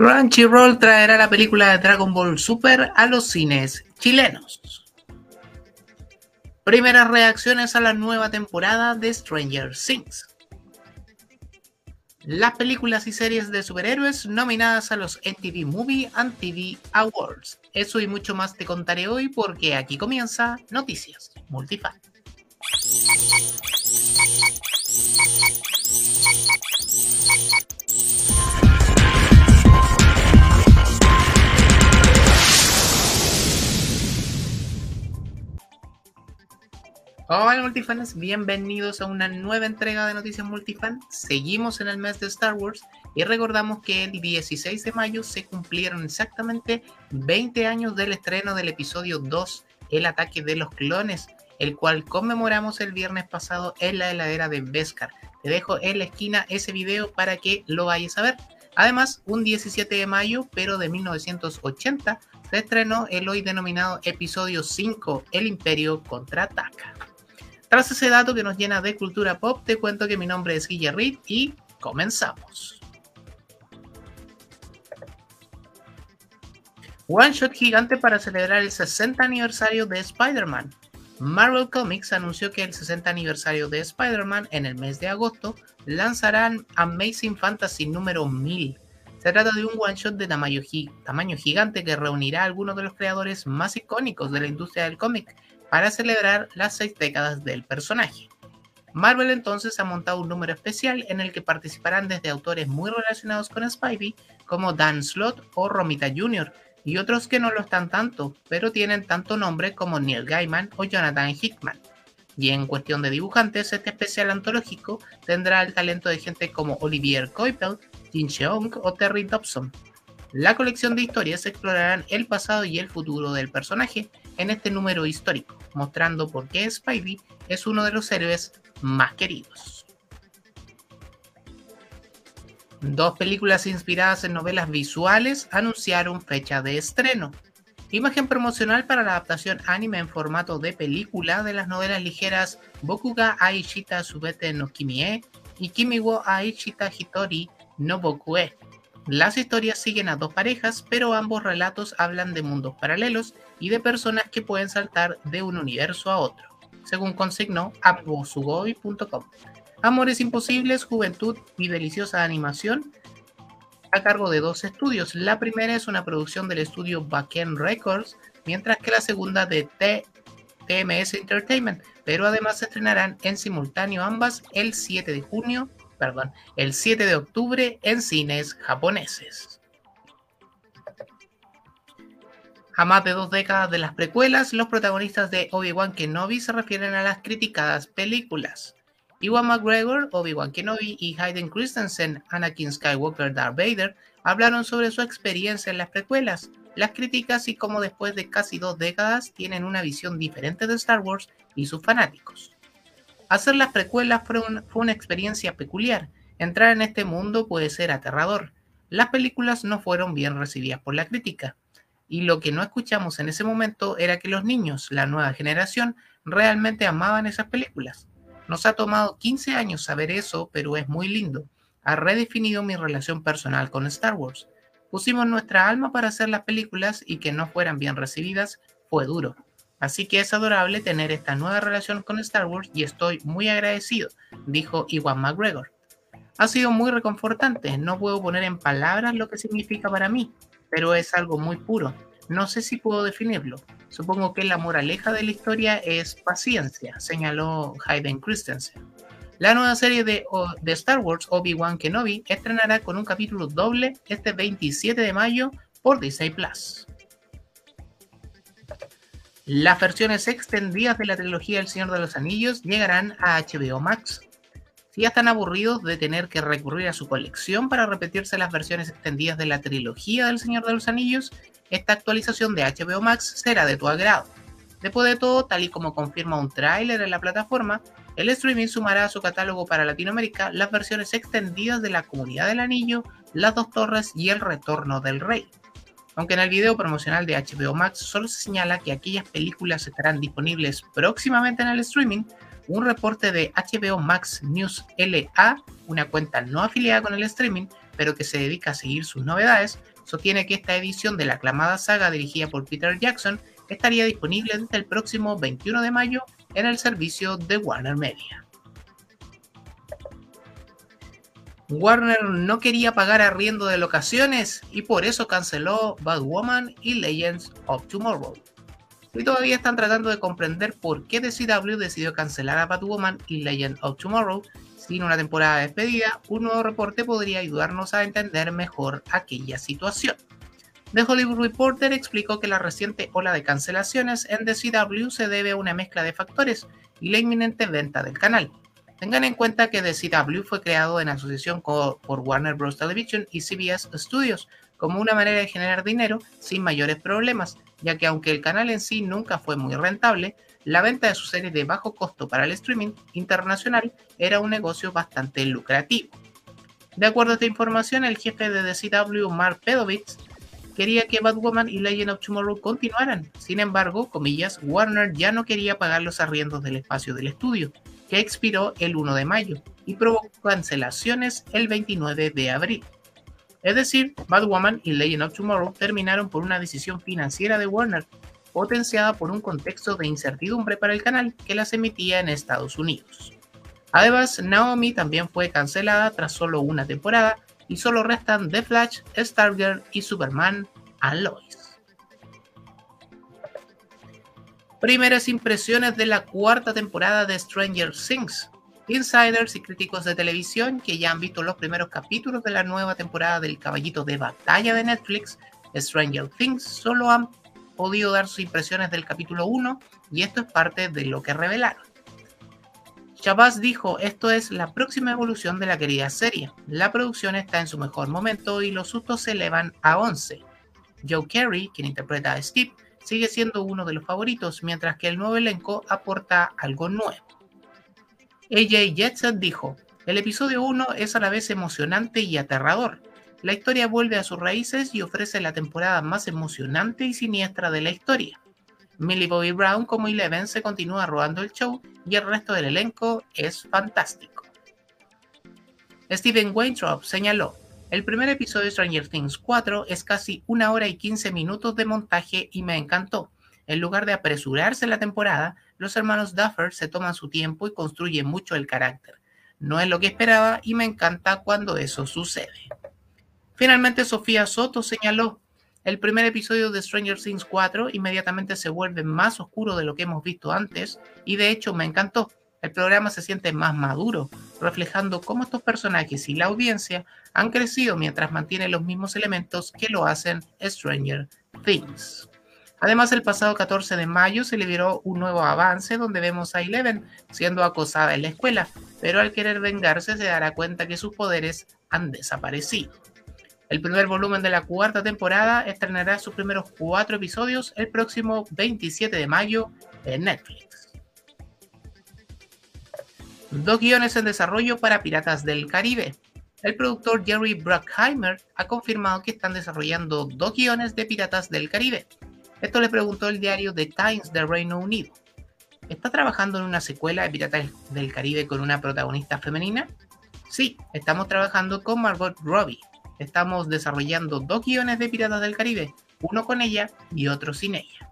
Crunchyroll traerá la película de Dragon Ball Super a los cines chilenos. Primeras reacciones a la nueva temporada de Stranger Things. Las películas y series de superhéroes nominadas a los MTV Movie and TV Awards. Eso y mucho más te contaré hoy porque aquí comienza Noticias Multifan. Hola multifans, bienvenidos a una nueva entrega de Noticias Multifan. Seguimos en el mes de Star Wars y recordamos que el 16 de mayo se cumplieron exactamente 20 años del estreno del episodio 2, El ataque de los clones, el cual conmemoramos el viernes pasado en la heladera de Beskar. Te dejo en la esquina ese video para que lo vayas a ver. Además, un 17 de mayo, pero de 1980, se estrenó el hoy denominado episodio 5, El Imperio contraataca. Tras ese dato que nos llena de cultura pop, te cuento que mi nombre es Guille Reed y comenzamos. One Shot gigante para celebrar el 60 aniversario de Spider-Man. Marvel Comics anunció que el 60 aniversario de Spider-Man en el mes de agosto lanzarán Amazing Fantasy número 1000. Se trata de un one shot de tamaño, tamaño gigante que reunirá a algunos de los creadores más icónicos de la industria del cómic para celebrar las seis décadas del personaje. Marvel entonces ha montado un número especial en el que participarán desde autores muy relacionados con Spivey como Dan Slott o Romita Jr. y otros que no lo están tanto, pero tienen tanto nombre como Neil Gaiman o Jonathan Hickman. Y en cuestión de dibujantes, este especial antológico tendrá el talento de gente como Olivier Coipel, Jin Cheong o Terry Dobson. La colección de historias explorarán el pasado y el futuro del personaje en este número histórico, mostrando por qué Spidey es uno de los héroes más queridos. Dos películas inspiradas en novelas visuales anunciaron fecha de estreno. Imagen promocional para la adaptación anime en formato de película de las novelas ligeras Bokuga Aishita Subete no Kimie y Kimiwo Aishita Hitori no Bokue. Las historias siguen a dos parejas, pero ambos relatos hablan de mundos paralelos y de personas que pueden saltar de un universo a otro, según consignó apposugoi.com. Amores imposibles, juventud y deliciosa animación a cargo de dos estudios. La primera es una producción del estudio Backend Records, mientras que la segunda de TMS Entertainment, pero además se estrenarán en simultáneo ambas el 7 de junio, perdón, el 7 de octubre en cines japoneses. A más de dos décadas de las precuelas, los protagonistas de Obi-Wan Kenobi se refieren a las criticadas películas. Iwan McGregor, Obi-Wan Kenobi y Hayden Christensen, Anakin Skywalker Darth Vader, hablaron sobre su experiencia en las precuelas, las críticas y cómo después de casi dos décadas tienen una visión diferente de Star Wars y sus fanáticos. Hacer las precuelas fue, una experiencia peculiar. Entrar en este mundo puede ser aterrador. Las películas no fueron bien recibidas por la crítica y lo que no escuchamos en ese momento era que los niños, la nueva generación, realmente amaban esas películas. Nos ha tomado 15 años saber eso, pero es muy lindo. Ha redefinido mi relación personal con Star Wars. Pusimos nuestra alma para hacer las películas y que no fueran bien recibidas fue duro. Así que es adorable tener esta nueva relación con Star Wars y estoy muy agradecido, dijo Iwan McGregor. Ha sido muy reconfortante, no puedo poner en palabras lo que significa para mí, pero es algo muy puro. No sé si puedo definirlo. Supongo que la moraleja de la historia es paciencia, señaló Hayden Christensen. La nueva serie de, de Star Wars, Obi-Wan Kenobi, estrenará con un capítulo doble este 27 de mayo por Disney Plus. Las versiones extendidas de la trilogía El Señor de los Anillos llegarán a HBO Max si ya están aburridos de tener que recurrir a su colección para repetirse las versiones extendidas de la trilogía del Señor de los Anillos, esta actualización de HBO Max será de tu agrado. Después de todo, tal y como confirma un tráiler en la plataforma, el streaming sumará a su catálogo para Latinoamérica las versiones extendidas de La Comunidad del Anillo, Las Dos Torres y El Retorno del Rey. Aunque en el video promocional de HBO Max solo se señala que aquellas películas estarán disponibles próximamente en el streaming, un reporte de HBO Max News LA una cuenta no afiliada con el streaming, pero que se dedica a seguir sus novedades, sostiene que esta edición de la aclamada saga dirigida por Peter Jackson estaría disponible desde el próximo 21 de mayo en el servicio de Warner Media. Warner no quería pagar arriendo de locaciones y por eso canceló Batwoman y Legends of Tomorrow. Y todavía están tratando de comprender por qué DCW decidió cancelar a Batwoman y Legends of Tomorrow sin una temporada despedida, un nuevo reporte podría ayudarnos a entender mejor aquella situación. The Hollywood Reporter explicó que la reciente ola de cancelaciones en DCW se debe a una mezcla de factores y la inminente venta del canal. Tengan en cuenta que DCW fue creado en asociación por Warner Bros. Television y CBS Studios como una manera de generar dinero sin mayores problemas, ya que aunque el canal en sí nunca fue muy rentable, la venta de su serie de bajo costo para el streaming internacional era un negocio bastante lucrativo. De acuerdo a esta información, el jefe de DCW, Mark Pedovitz, quería que Batwoman y Legend of Tomorrow continuaran. Sin embargo, comillas, Warner ya no quería pagar los arriendos del espacio del estudio, que expiró el 1 de mayo y provocó cancelaciones el 29 de abril. Es decir, Batwoman y Legend of Tomorrow terminaron por una decisión financiera de Warner, potenciada por un contexto de incertidumbre para el canal que las emitía en Estados Unidos. Además, Naomi también fue cancelada tras solo una temporada y solo restan The Flash, Stargirl y Superman a Lois. Primeras impresiones de la cuarta temporada de Stranger Things. Insiders y críticos de televisión que ya han visto los primeros capítulos de la nueva temporada del Caballito de Batalla de Netflix, Stranger Things, solo han podido dar sus impresiones del capítulo 1 y esto es parte de lo que revelaron. Shabazz dijo, esto es la próxima evolución de la querida serie. La producción está en su mejor momento y los sustos se elevan a 11. Joe Carey, quien interpreta a Steve, sigue siendo uno de los favoritos, mientras que el nuevo elenco aporta algo nuevo. AJ Jetson dijo, el episodio 1 es a la vez emocionante y aterrador. La historia vuelve a sus raíces y ofrece la temporada más emocionante y siniestra de la historia. Millie Bobby Brown como Eleven se continúa robando el show y el resto del elenco es fantástico. Steven Weintraub señaló, el primer episodio de Stranger Things 4 es casi una hora y 15 minutos de montaje y me encantó. En lugar de apresurarse la temporada, los hermanos Duffer se toman su tiempo y construyen mucho el carácter. No es lo que esperaba y me encanta cuando eso sucede. Finalmente, Sofía Soto señaló, el primer episodio de Stranger Things 4 inmediatamente se vuelve más oscuro de lo que hemos visto antes y de hecho me encantó. El programa se siente más maduro, reflejando cómo estos personajes y la audiencia han crecido mientras mantienen los mismos elementos que lo hacen Stranger Things. Además, el pasado 14 de mayo se liberó un nuevo avance donde vemos a Eleven siendo acosada en la escuela, pero al querer vengarse se dará cuenta que sus poderes han desaparecido. El primer volumen de la cuarta temporada estrenará sus primeros cuatro episodios el próximo 27 de mayo en Netflix. Dos guiones en desarrollo para Piratas del Caribe. El productor Jerry Bruckheimer ha confirmado que están desarrollando dos guiones de Piratas del Caribe. Esto le preguntó el diario The Times de Reino Unido. ¿Está trabajando en una secuela de Piratas del Caribe con una protagonista femenina? Sí, estamos trabajando con Margot Robbie, estamos desarrollando dos guiones de Piratas del Caribe, uno con ella y otro sin ella.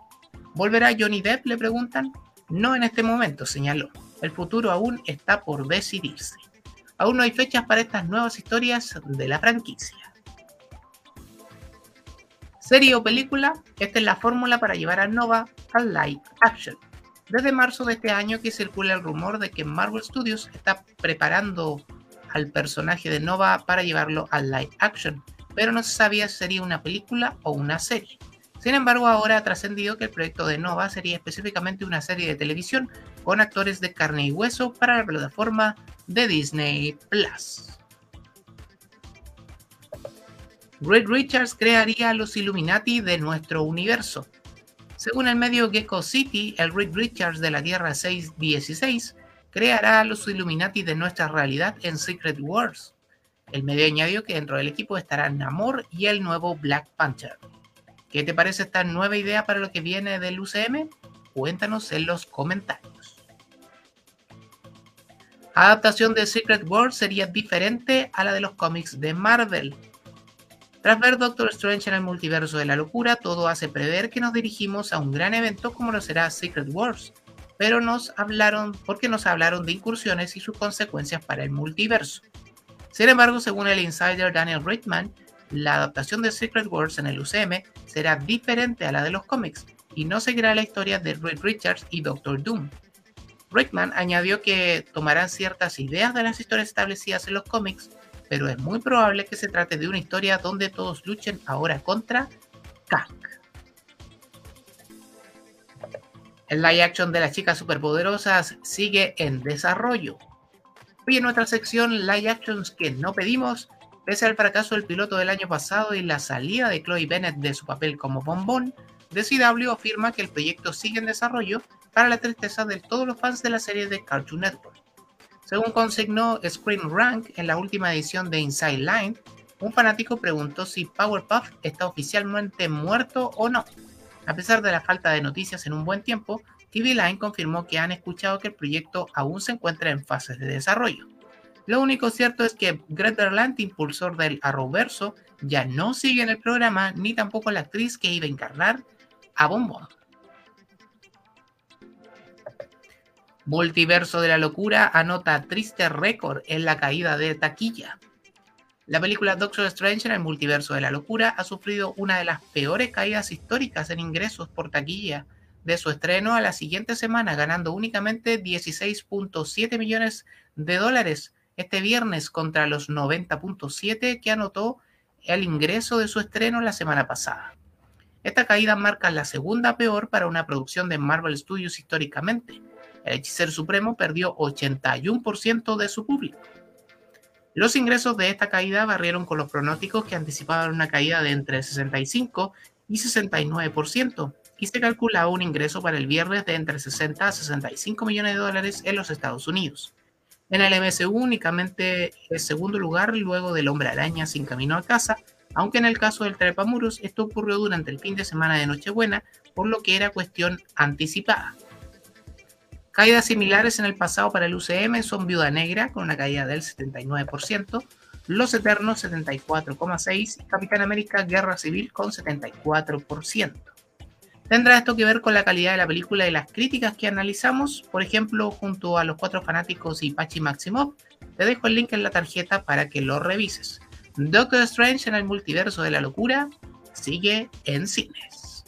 ¿Volverá Johnny Depp? le preguntan. No en este momento, señaló. El futuro aún está por decidirse. Aún no hay fechas para estas nuevas historias de la franquicia. Serie o película, esta es la fórmula para llevar a Nova al live action. Desde marzo de este año que circula el rumor de que Marvel Studios está preparando al personaje de Nova para llevarlo al live action, pero no se sabía si sería una película o una serie. Sin embargo, ahora ha trascendido que el proyecto de Nova sería específicamente una serie de televisión con actores de carne y hueso para la plataforma de Disney Plus. Reed Richards crearía los Illuminati de nuestro universo. Según el medio Gecko City, el Reed Richards de la Tierra 616 creará los Illuminati de nuestra realidad en Secret Wars. El medio añadió que dentro del equipo estarán Namor y el nuevo Black Panther. ¿Qué te parece esta nueva idea para lo que viene del UCM? Cuéntanos en los comentarios. Adaptación de Secret World sería diferente a la de los cómics de Marvel. Tras ver Doctor Strange en el multiverso de la locura, todo hace prever que nos dirigimos a un gran evento como lo será Secret Wars, pero nos hablaron, porque nos hablaron de incursiones y sus consecuencias para el multiverso. Sin embargo, según el insider Daniel Rickman, la adaptación de Secret Wars en el UCM será diferente a la de los cómics y no seguirá la historia de Reed Richards y Doctor Doom. Rickman añadió que tomarán ciertas ideas de las historias establecidas en los cómics, pero es muy probable que se trate de una historia donde todos luchen ahora contra Kang. El live action de las chicas superpoderosas sigue en desarrollo. Hoy en nuestra sección Live Actions que no pedimos, pese al fracaso del piloto del año pasado y la salida de Chloe Bennett de su papel como bombón, DCW afirma que el proyecto sigue en desarrollo para la tristeza de todos los fans de la serie de Cartoon Network. Según consignó Screen Rank en la última edición de Inside Line, un fanático preguntó si Powerpuff está oficialmente muerto o no. A pesar de la falta de noticias en un buen tiempo, TV Line confirmó que han escuchado que el proyecto aún se encuentra en fases de desarrollo. Lo único cierto es que Greg Berlanti, impulsor del Arrowverso, ya no sigue en el programa ni tampoco la actriz que iba a encarnar a Bombón. Multiverso de la Locura anota triste récord en la caída de taquilla. La película Doctor Strange en el Multiverso de la Locura ha sufrido una de las peores caídas históricas en ingresos por taquilla de su estreno a la siguiente semana, ganando únicamente 16.7 millones de dólares este viernes contra los 90.7 que anotó el ingreso de su estreno la semana pasada. Esta caída marca la segunda peor para una producción de Marvel Studios históricamente. El Hechicero Supremo perdió 81% de su público. Los ingresos de esta caída barrieron con los pronósticos que anticipaban una caída de entre 65 y 69%, y se calculaba un ingreso para el viernes de entre 60 a 65 millones de dólares en los Estados Unidos. En el MSU únicamente es segundo lugar luego del Hombre Araña sin camino a casa, aunque en el caso del Trepamuros esto ocurrió durante el fin de semana de Nochebuena, por lo que era cuestión anticipada. Caídas similares en el pasado para el UCM son Viuda Negra con una caída del 79%, Los Eternos 74,6% y Capitán América Guerra Civil con 74%. ¿Tendrá esto que ver con la calidad de la película y las críticas que analizamos? Por ejemplo, junto a los cuatro fanáticos y Pachi Maximov, te dejo el link en la tarjeta para que lo revises. Doctor Strange en el multiverso de la locura sigue en cines.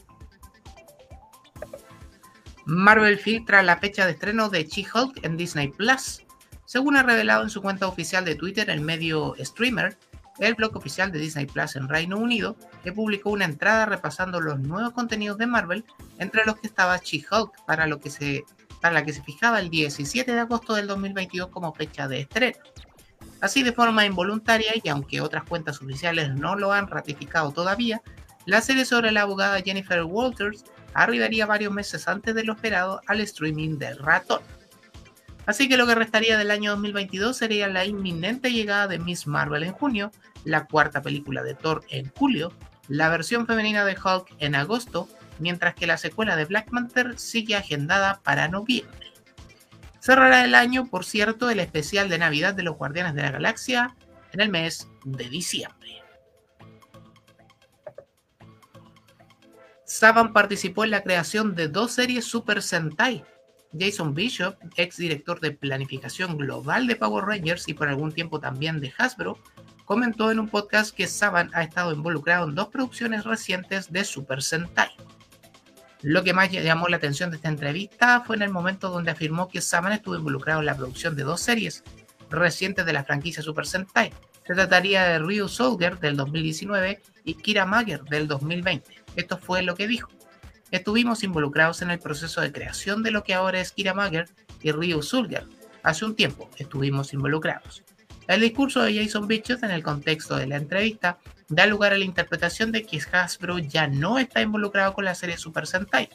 Marvel filtra la fecha de estreno de She-Hulk en Disney Plus. Según ha revelado en su cuenta oficial de Twitter el medio Streamer, el blog oficial de Disney Plus en Reino Unido, que publicó una entrada repasando los nuevos contenidos de Marvel, entre los que estaba She-Hulk, para, para la que se fijaba el 17 de agosto del 2022 como fecha de estreno. Así de forma involuntaria, y aunque otras cuentas oficiales no lo han ratificado todavía, la serie sobre la abogada Jennifer Walters arribaría varios meses antes de lo esperado al streaming del ratón. Así que lo que restaría del año 2022 sería la inminente llegada de Miss Marvel en junio, la cuarta película de Thor en julio, la versión femenina de Hulk en agosto, mientras que la secuela de Black Panther sigue agendada para noviembre. Cerrará el año, por cierto, el especial de Navidad de los Guardianes de la Galaxia en el mes de diciembre. Saban participó en la creación de dos series Super Sentai. Jason Bishop, ex director de planificación global de Power Rangers y por algún tiempo también de Hasbro, comentó en un podcast que Saban ha estado involucrado en dos producciones recientes de Super Sentai. Lo que más llamó la atención de esta entrevista fue en el momento donde afirmó que Saban estuvo involucrado en la producción de dos series recientes de la franquicia Super Sentai. Se trataría de Ryu Soldier del 2019 y Kira Mager del 2020. Esto fue lo que dijo. Estuvimos involucrados en el proceso de creación de lo que ahora es Kira Mager y Ryu Soldier. Hace un tiempo estuvimos involucrados. El discurso de Jason Bichos en el contexto de la entrevista da lugar a la interpretación de que Hasbro ya no está involucrado con la serie Super Sentai,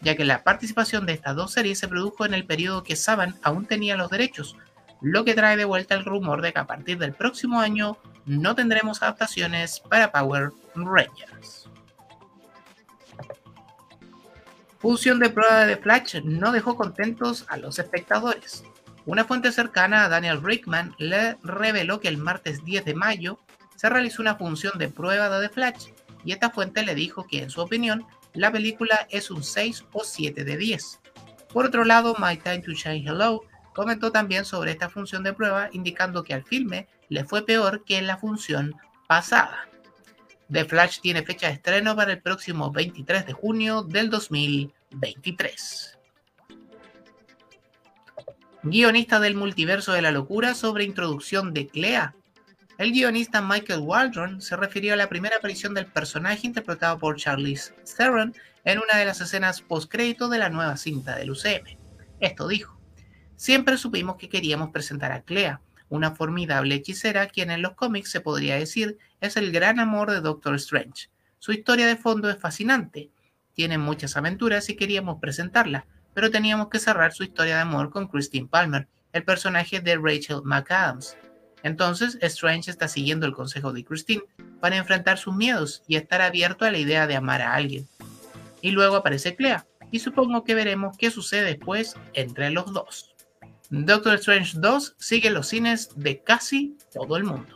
ya que la participación de estas dos series se produjo en el periodo que Saban aún tenía los derechos, lo que trae de vuelta el rumor de que a partir del próximo año no tendremos adaptaciones para Power Rangers. Función de prueba de Flash no dejó contentos a los espectadores. Una fuente cercana a Daniel Rickman le reveló que el martes 10 de mayo se realizó una función de prueba de The Flash y esta fuente le dijo que en su opinión la película es un 6 o 7 de 10. Por otro lado, My Time to Shine Hello comentó también sobre esta función de prueba indicando que al filme le fue peor que en la función pasada. The Flash tiene fecha de estreno para el próximo 23 de junio del 2023. Guionista del multiverso de la locura sobre introducción de Clea el guionista Michael Waldron se refirió a la primera aparición del personaje interpretado por Charlize Theron en una de las escenas post-crédito de la nueva cinta del UCM. Esto dijo: Siempre supimos que queríamos presentar a Clea, una formidable hechicera quien en los cómics se podría decir es el gran amor de Doctor Strange. Su historia de fondo es fascinante, tiene muchas aventuras y queríamos presentarla, pero teníamos que cerrar su historia de amor con Christine Palmer, el personaje de Rachel McAdams. Entonces, Strange está siguiendo el consejo de Christine para enfrentar sus miedos y estar abierto a la idea de amar a alguien. Y luego aparece Clea, y supongo que veremos qué sucede después entre los dos. Doctor Strange 2 sigue los cines de casi todo el mundo.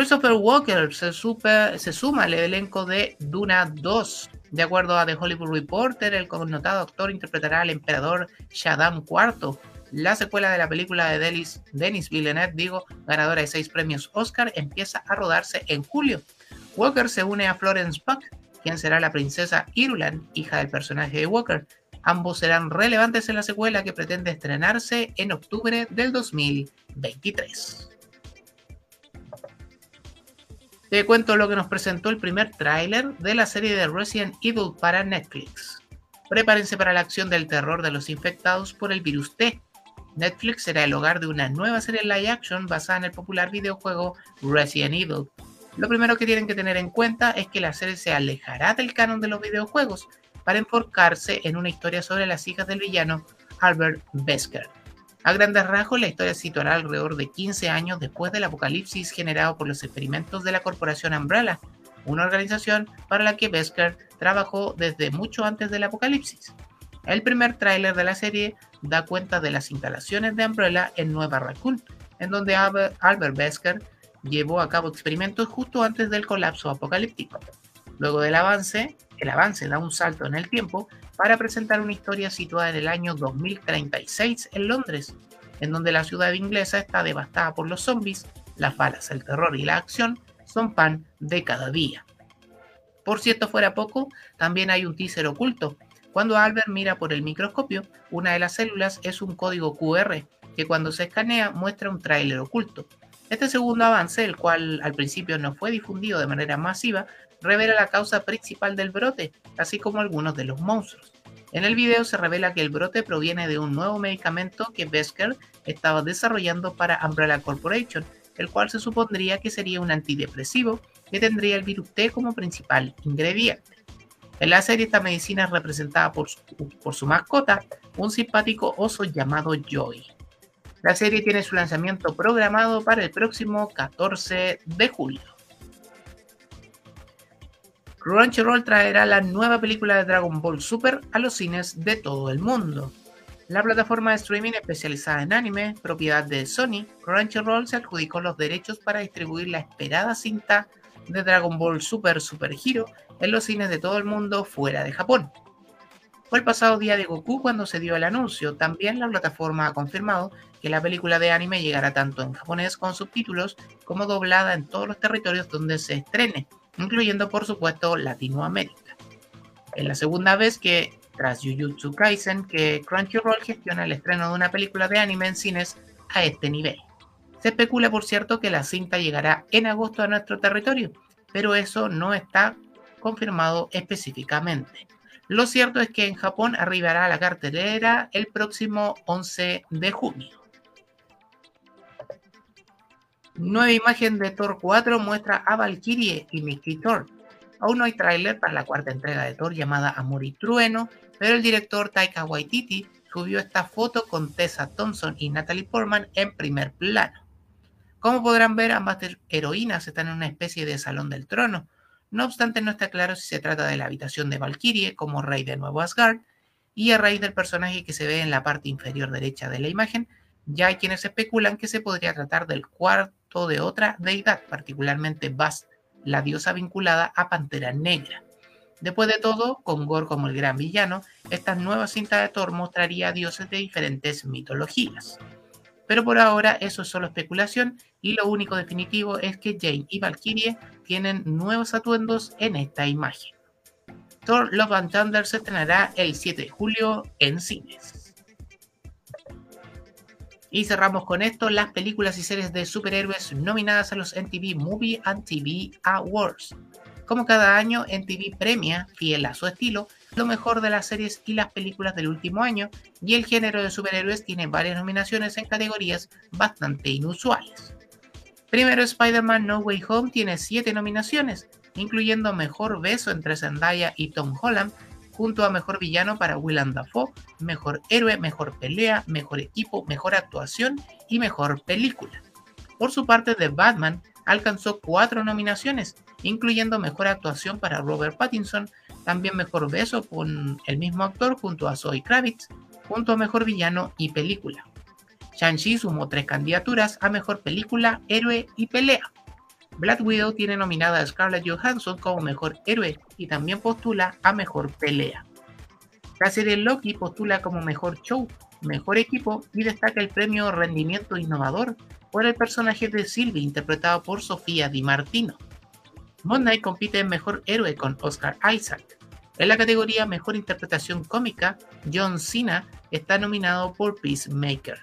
Christopher Walker se, se suma al elenco de Duna 2. De acuerdo a The Hollywood Reporter, el connotado actor interpretará al emperador Shaddam IV, la secuela de la película de Denis, Denis Villeneuve, digo, ganadora de seis premios Oscar, empieza a rodarse en julio. Walker se une a Florence Puck, quien será la princesa Irulan, hija del personaje de Walker. Ambos serán relevantes en la secuela que pretende estrenarse en octubre del 2023. Te cuento lo que nos presentó el primer tráiler de la serie de Resident Evil para Netflix. Prepárense para la acción del terror de los infectados por el virus T, Netflix será el hogar de una nueva serie live action basada en el popular videojuego Resident Evil. Lo primero que tienen que tener en cuenta es que la serie se alejará del canon de los videojuegos para enfocarse en una historia sobre las hijas del villano Albert Wesker. A grandes rasgos, la historia se situará alrededor de 15 años después del apocalipsis generado por los experimentos de la corporación Umbrella, una organización para la que Wesker trabajó desde mucho antes del apocalipsis. El primer tráiler de la serie da cuenta de las instalaciones de Umbrella en Nueva Raccoon, en donde Albert Wesker llevó a cabo experimentos justo antes del colapso apocalíptico. Luego del avance, el avance da un salto en el tiempo para presentar una historia situada en el año 2036 en Londres, en donde la ciudad inglesa está devastada por los zombies, las balas, el terror y la acción son pan de cada día. Por cierto, fuera poco, también hay un teaser oculto cuando Albert mira por el microscopio, una de las células es un código QR que cuando se escanea muestra un tráiler oculto. Este segundo avance, el cual al principio no fue difundido de manera masiva, revela la causa principal del brote, así como algunos de los monstruos. En el video se revela que el brote proviene de un nuevo medicamento que Besker estaba desarrollando para Umbrella Corporation, el cual se supondría que sería un antidepresivo que tendría el virus T como principal ingrediente. En la serie esta medicina es representada por su, mascota, un simpático oso llamado Joy. La serie tiene su lanzamiento programado para el próximo 14 de julio. Crunchyroll traerá la nueva película de Dragon Ball Super a los cines de todo el mundo. La plataforma de streaming especializada en anime, propiedad de Sony, Crunchyroll se adjudicó los derechos para distribuir la esperada cinta de Dragon Ball Super Super Hero en los cines de todo el mundo fuera de Japón. Fue el pasado día de Goku cuando se dio el anuncio. También la plataforma ha confirmado que la película de anime llegará tanto en japonés con subtítulos como doblada en todos los territorios donde se estrene, incluyendo por supuesto Latinoamérica. Es la segunda vez que, tras Jujutsu Kaisen, que Crunchyroll gestiona el estreno de una película de anime en cines a este nivel. Se especula, por cierto, que la cinta llegará en agosto a nuestro territorio, pero eso no está confirmado específicamente. Lo cierto es que en Japón arribará a la cartelera el próximo 11 de junio. Nueva imagen de Thor 4 muestra a Valkyrie y Mickey Thor. Aún no hay tráiler para la cuarta entrega de Thor llamada Amor y Trueno, pero el director Taika Waititi subió esta foto con Tessa Thompson y Natalie Portman en primer plano. Como podrán ver, ambas heroínas están en una especie de salón del trono. No obstante, no está claro si se trata de la habitación de Valkyrie como rey de Nuevo Asgard, y a raíz del personaje que se ve en la parte inferior derecha de la imagen, ya hay quienes especulan que se podría tratar del cuarto de otra deidad, particularmente Bast, la diosa vinculada a Pantera Negra. Después de todo, con Gore como el gran villano, esta nueva cinta de Thor mostraría dioses de diferentes mitologías. Pero por ahora eso es solo especulación y lo único definitivo es que Jane y Valkyrie tienen nuevos atuendos en esta imagen. Thor Love and Thunder se estrenará el 7 de julio en cines. Y cerramos con esto las películas y series de superhéroes nominadas a los MTV Movie and TV Awards. Como cada año, MTV premia, fiel a su estilo, lo mejor de las series y las películas del último año, y el género de superhéroes tiene varias nominaciones en categorías bastante inusuales. Primero, Spider-Man No Way Home tiene 7 nominaciones, incluyendo Mejor Beso entre Zendaya y Tom Holland, junto a Mejor Villano para Willem Dafoe, Mejor Héroe, Mejor Pelea, Mejor Equipo, Mejor Actuación y Mejor Película. Por su parte, The Batman alcanzó 4 nominaciones, incluyendo mejor actuación para Robert Pattinson, también mejor beso con el mismo actor junto a Zoe Kravitz, junto a mejor villano y película. Shang-Chi sumó tres candidaturas a mejor película, héroe y pelea. Black Widow tiene nominada a Scarlett Johansson como mejor héroe y también postula a mejor pelea. La serie Loki postula como mejor show, mejor equipo y destaca el premio Rendimiento Innovador por el personaje de Sylvie interpretado por Sofía Di Martino. Moon compite en Mejor Héroe con Oscar Isaac. En la categoría Mejor Interpretación Cómica, John Cena está nominado por Peacemaker.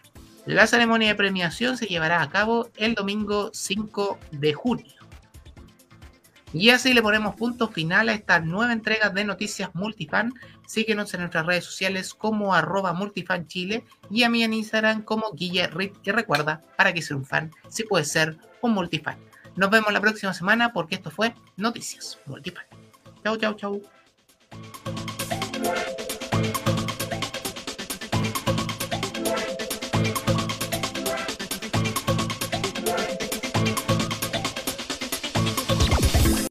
La ceremonia de premiación se llevará a cabo el domingo 5 de junio. Y así le ponemos punto final a esta nueva entrega de Noticias Multifan. Síguenos en nuestras redes sociales como arroba multifanchile y a mí en Instagram como Guille Y recuerda, para que ser un fan, si puede ser un multifan. Nos vemos la próxima semana porque esto fue Noticias Multifan. Chau, chau, chau.